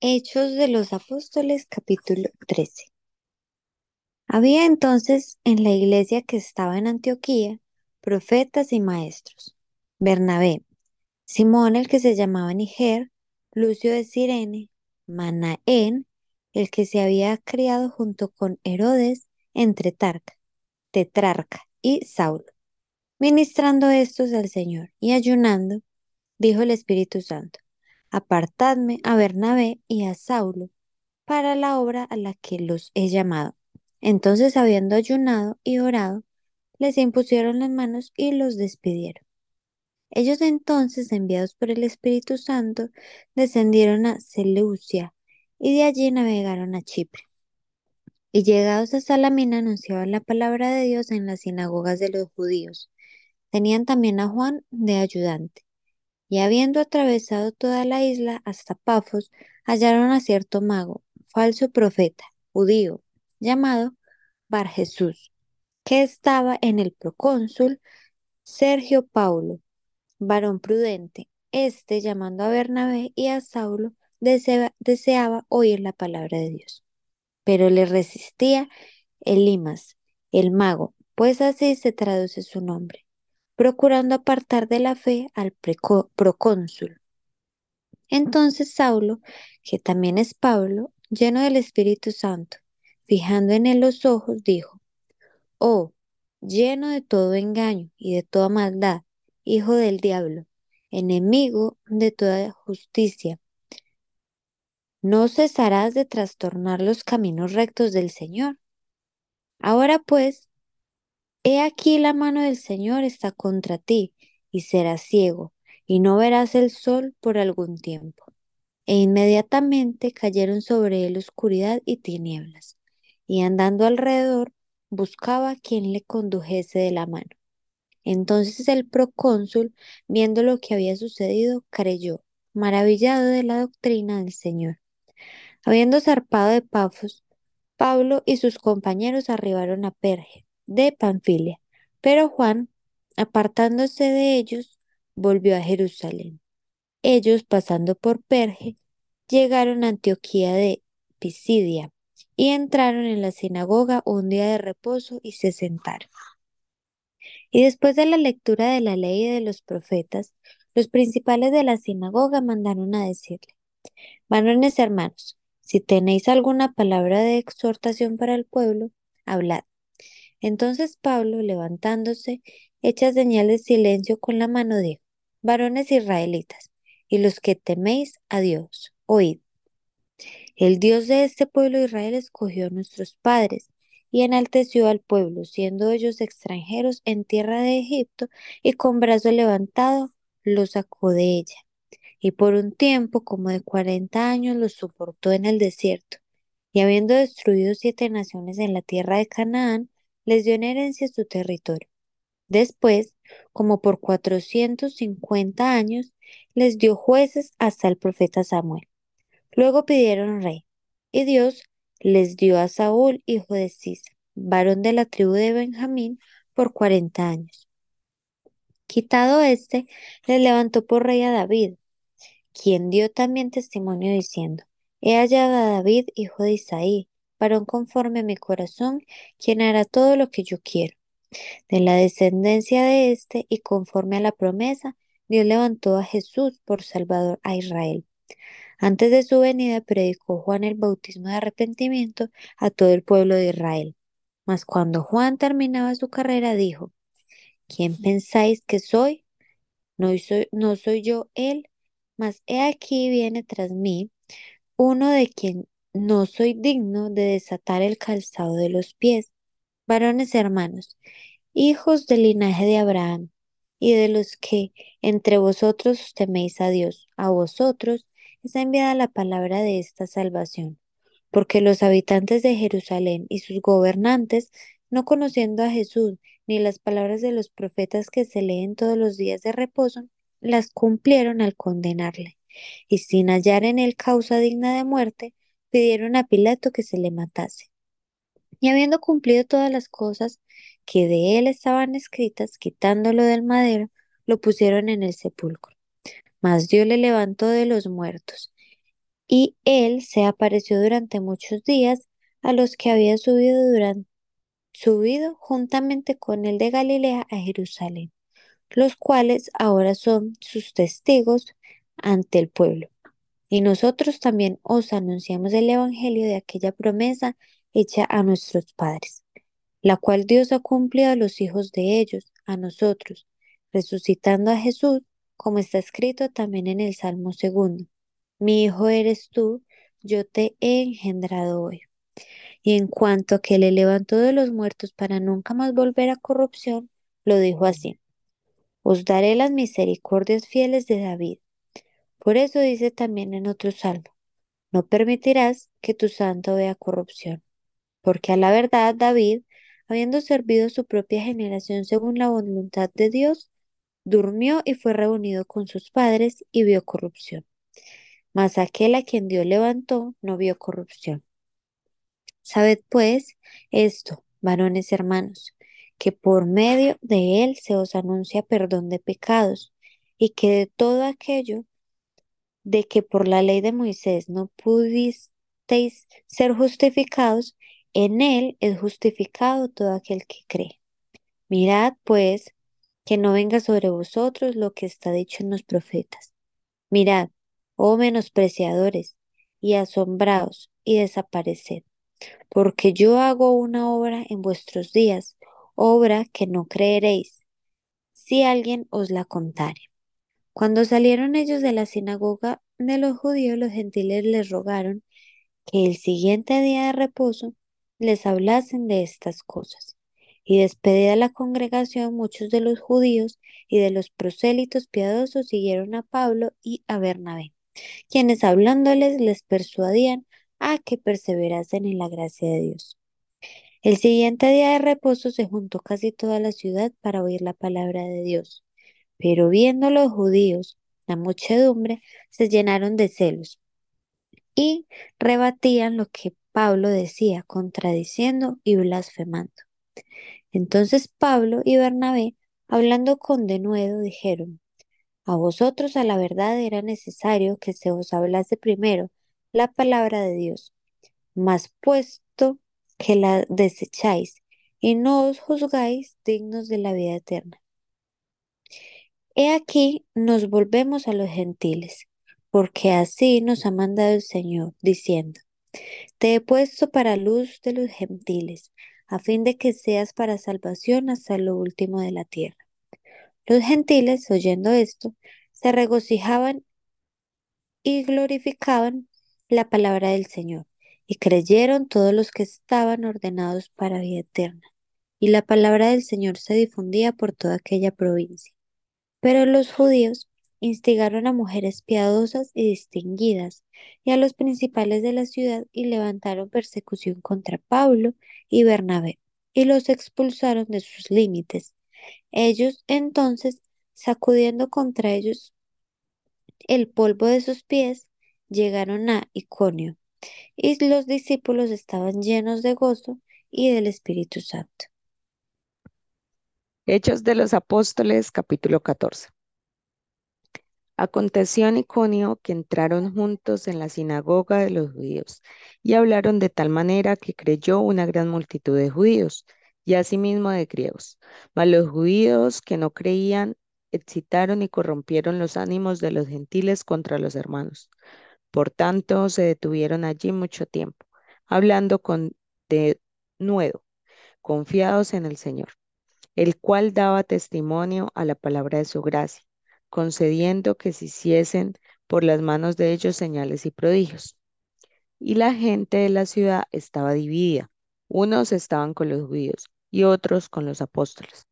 Hechos de los Apóstoles, capítulo 13. Había entonces en la iglesia que estaba en Antioquía profetas y maestros. Bernabé, Simón el que se llamaba Niger, Lucio de Cirene, Manaén, el que se había criado junto con Herodes entre Tarca, Tetrarca y Saulo. Ministrando estos al Señor y ayunando, dijo el Espíritu Santo, apartadme a Bernabé y a Saulo para la obra a la que los he llamado. Entonces, habiendo ayunado y orado, les impusieron las manos y los despidieron. Ellos entonces, enviados por el Espíritu Santo, descendieron a Seleucia y de allí navegaron a Chipre. Y llegados a Salamina anunciaban la palabra de Dios en las sinagogas de los judíos. Tenían también a Juan de ayudante. Y habiendo atravesado toda la isla hasta Pafos, hallaron a cierto mago, falso profeta, judío, llamado Bar Jesús, que estaba en el procónsul Sergio Paulo, varón prudente. Este, llamando a Bernabé y a Saulo, deseaba oír la palabra de Dios. Pero le resistía Elimas, el mago, pues así se traduce su nombre procurando apartar de la fe al procónsul. Entonces Saulo, que también es Pablo, lleno del Espíritu Santo, fijando en él los ojos, dijo, Oh, lleno de todo engaño y de toda maldad, hijo del diablo, enemigo de toda justicia, no cesarás de trastornar los caminos rectos del Señor. Ahora pues, He aquí la mano del Señor está contra ti, y serás ciego, y no verás el sol por algún tiempo. E inmediatamente cayeron sobre él oscuridad y tinieblas, y andando alrededor buscaba quien le condujese de la mano. Entonces el procónsul, viendo lo que había sucedido, creyó, maravillado de la doctrina del Señor. Habiendo zarpado de Pafos, Pablo y sus compañeros arribaron a Perge de Panfilia. Pero Juan, apartándose de ellos, volvió a Jerusalén. Ellos, pasando por Perge, llegaron a Antioquía de Pisidia y entraron en la sinagoga un día de reposo y se sentaron. Y después de la lectura de la ley y de los profetas, los principales de la sinagoga mandaron a decirle, varones hermanos, si tenéis alguna palabra de exhortación para el pueblo, hablad. Entonces Pablo, levantándose, hecha señal de silencio con la mano, dijo, varones israelitas, y los que teméis a Dios, oíd. El Dios de este pueblo Israel escogió a nuestros padres y enalteció al pueblo, siendo ellos extranjeros en tierra de Egipto, y con brazo levantado los sacó de ella. Y por un tiempo, como de cuarenta años, los soportó en el desierto. Y habiendo destruido siete naciones en la tierra de Canaán, les dio en herencia su territorio. Después, como por 450 años, les dio jueces hasta el profeta Samuel. Luego pidieron rey, y Dios les dio a Saúl, hijo de Cis, varón de la tribu de Benjamín, por cuarenta años. Quitado éste, le levantó por rey a David, quien dio también testimonio diciendo, He hallado a David, hijo de Isaí, varón conforme a mi corazón, quien hará todo lo que yo quiero. De la descendencia de éste y conforme a la promesa, Dios levantó a Jesús por Salvador a Israel. Antes de su venida predicó Juan el bautismo de arrepentimiento a todo el pueblo de Israel. Mas cuando Juan terminaba su carrera dijo, ¿quién pensáis que soy? No soy, no soy yo él, mas he aquí viene tras mí uno de quien no soy digno de desatar el calzado de los pies. Varones hermanos, hijos del linaje de Abraham, y de los que entre vosotros teméis a Dios, a vosotros es enviada la palabra de esta salvación, porque los habitantes de Jerusalén y sus gobernantes, no conociendo a Jesús ni las palabras de los profetas que se leen todos los días de reposo, las cumplieron al condenarle, y sin hallar en él causa digna de muerte, pidieron a Pilato que se le matase. Y habiendo cumplido todas las cosas que de él estaban escritas, quitándolo del madero, lo pusieron en el sepulcro. Mas Dios le levantó de los muertos, Y él se apareció durante muchos días a los que había subido durante subido juntamente con el de Galilea a Jerusalén, los cuales ahora son sus testigos ante el pueblo. Y nosotros también os anunciamos el Evangelio de aquella promesa hecha a nuestros padres, la cual Dios ha cumplido a los hijos de ellos, a nosotros, resucitando a Jesús, como está escrito también en el Salmo segundo. Mi hijo eres tú, yo te he engendrado hoy. Y en cuanto a que le levantó de los muertos para nunca más volver a corrupción, lo dijo así. Os daré las misericordias fieles de David. Por eso dice también en otro salmo, no permitirás que tu santo vea corrupción. Porque a la verdad David, habiendo servido su propia generación según la voluntad de Dios, durmió y fue reunido con sus padres y vio corrupción. Mas aquel a quien Dios levantó no vio corrupción. Sabed pues esto, varones hermanos, que por medio de él se os anuncia perdón de pecados, y que de todo aquello de que por la ley de Moisés no pudisteis ser justificados, en él es justificado todo aquel que cree. Mirad pues que no venga sobre vosotros lo que está dicho en los profetas. Mirad, oh menospreciadores, y asombraos, y desapareced porque yo hago una obra en vuestros días, obra que no creeréis, si alguien os la contare. Cuando salieron ellos de la sinagoga de los judíos, los gentiles les rogaron que el siguiente día de reposo les hablasen de estas cosas. Y despedida la congregación, muchos de los judíos y de los prosélitos piadosos siguieron a Pablo y a Bernabé, quienes hablándoles les persuadían a que perseverasen en la gracia de Dios. El siguiente día de reposo se juntó casi toda la ciudad para oír la palabra de Dios. Pero viendo los judíos la muchedumbre, se llenaron de celos y rebatían lo que Pablo decía, contradiciendo y blasfemando. Entonces Pablo y Bernabé, hablando con denuedo, dijeron, A vosotros a la verdad era necesario que se os hablase primero la palabra de Dios. Mas puesto que la desecháis y no os juzgáis dignos de la vida eterna. He aquí nos volvemos a los gentiles, porque así nos ha mandado el Señor, diciendo, Te he puesto para luz de los gentiles, a fin de que seas para salvación hasta lo último de la tierra. Los gentiles, oyendo esto, se regocijaban y glorificaban la palabra del Señor, y creyeron todos los que estaban ordenados para vida eterna. Y la palabra del Señor se difundía por toda aquella provincia. Pero los judíos instigaron a mujeres piadosas y distinguidas, y a los principales de la ciudad, y levantaron persecución contra Pablo y Bernabé, y los expulsaron de sus límites. Ellos entonces, sacudiendo contra ellos el polvo de sus pies, llegaron a Iconio, y los discípulos estaban llenos de gozo y del Espíritu Santo. Hechos de los Apóstoles, capítulo 14. Aconteció en Iconio que entraron juntos en la sinagoga de los judíos y hablaron de tal manera que creyó una gran multitud de judíos y asimismo de griegos. Mas los judíos que no creían excitaron y corrompieron los ánimos de los gentiles contra los hermanos. Por tanto, se detuvieron allí mucho tiempo, hablando con de nuevo, confiados en el Señor, el cual daba testimonio a la palabra de su gracia, concediendo que se hiciesen por las manos de ellos señales y prodigios. Y la gente de la ciudad estaba dividida. Unos estaban con los judíos y otros con los apóstoles.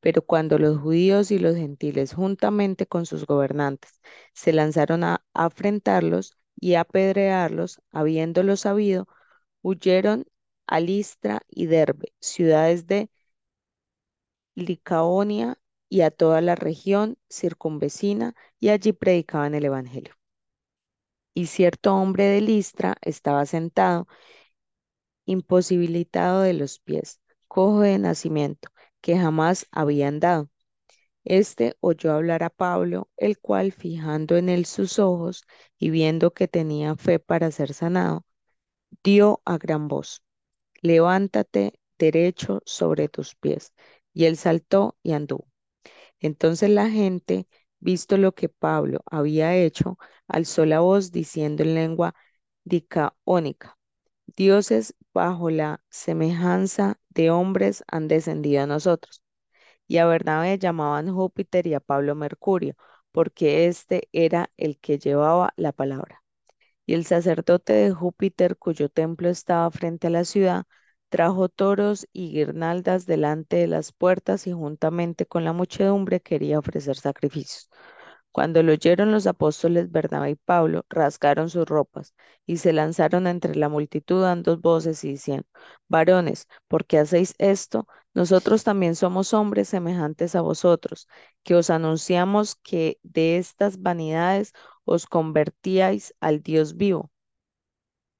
Pero cuando los judíos y los gentiles, juntamente con sus gobernantes, se lanzaron a afrentarlos, y apedrearlos, habiéndolo sabido, huyeron a Listra y Derbe, ciudades de Licaonia y a toda la región circunvecina, y allí predicaban el Evangelio. Y cierto hombre de Listra estaba sentado, imposibilitado de los pies, cojo de nacimiento, que jamás había andado. Este oyó hablar a Pablo, el cual, fijando en él sus ojos y viendo que tenía fe para ser sanado, dio a gran voz, levántate derecho sobre tus pies. Y él saltó y anduvo. Entonces la gente, visto lo que Pablo había hecho, alzó la voz diciendo en lengua dicaónica, dioses bajo la semejanza de hombres han descendido a nosotros. Y a Bernabé llamaban Júpiter y a Pablo Mercurio, porque éste era el que llevaba la palabra. Y el sacerdote de Júpiter, cuyo templo estaba frente a la ciudad, trajo toros y guirnaldas delante de las puertas y juntamente con la muchedumbre quería ofrecer sacrificios. Cuando lo oyeron los apóstoles Bernabé y Pablo, rasgaron sus ropas y se lanzaron entre la multitud dando voces y diciendo, varones, ¿por qué hacéis esto? Nosotros también somos hombres semejantes a vosotros, que os anunciamos que de estas vanidades os convertíais al Dios vivo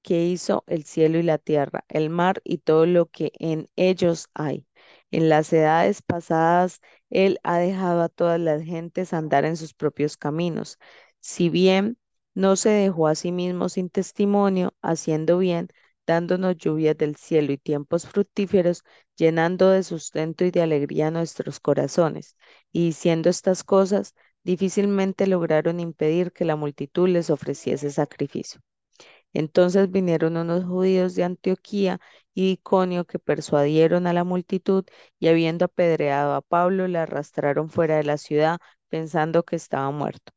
que hizo el cielo y la tierra, el mar y todo lo que en ellos hay. En las edades pasadas, Él ha dejado a todas las gentes andar en sus propios caminos. Si bien no se dejó a sí mismo sin testimonio, haciendo bien, dándonos lluvias del cielo y tiempos fructíferos, llenando de sustento y de alegría nuestros corazones. Y diciendo estas cosas, difícilmente lograron impedir que la multitud les ofreciese sacrificio. Entonces vinieron unos judíos de Antioquía y Iconio que persuadieron a la multitud y habiendo apedreado a Pablo, le arrastraron fuera de la ciudad pensando que estaba muerto.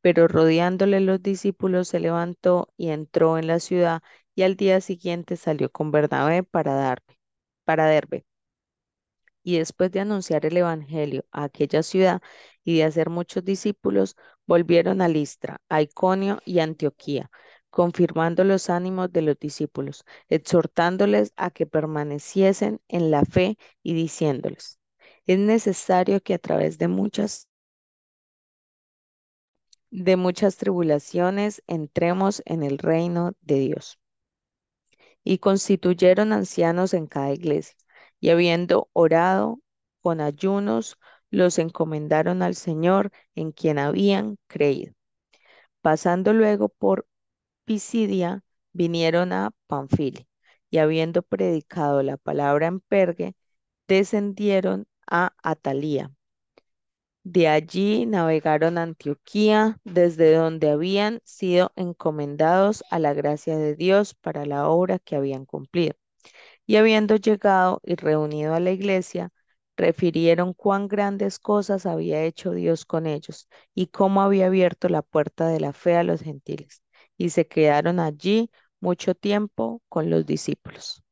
Pero rodeándole los discípulos se levantó y entró en la ciudad y al día siguiente salió con Bernabé para Darbe, para Derbe y después de anunciar el Evangelio a aquella ciudad y de hacer muchos discípulos, volvieron a Listra, a Iconio y Antioquía, confirmando los ánimos de los discípulos, exhortándoles a que permaneciesen en la fe y diciéndoles, es necesario que a través de muchas de muchas tribulaciones entremos en el reino de Dios. Y constituyeron ancianos en cada iglesia y habiendo orado con ayunos, los encomendaron al Señor en quien habían creído. Pasando luego por Pisidia, vinieron a Panfilia, y habiendo predicado la palabra en Pergue, descendieron a Atalía. De allí navegaron a Antioquía, desde donde habían sido encomendados a la gracia de Dios para la obra que habían cumplido. Y habiendo llegado y reunido a la iglesia, refirieron cuán grandes cosas había hecho Dios con ellos y cómo había abierto la puerta de la fe a los gentiles. Y se quedaron allí mucho tiempo con los discípulos.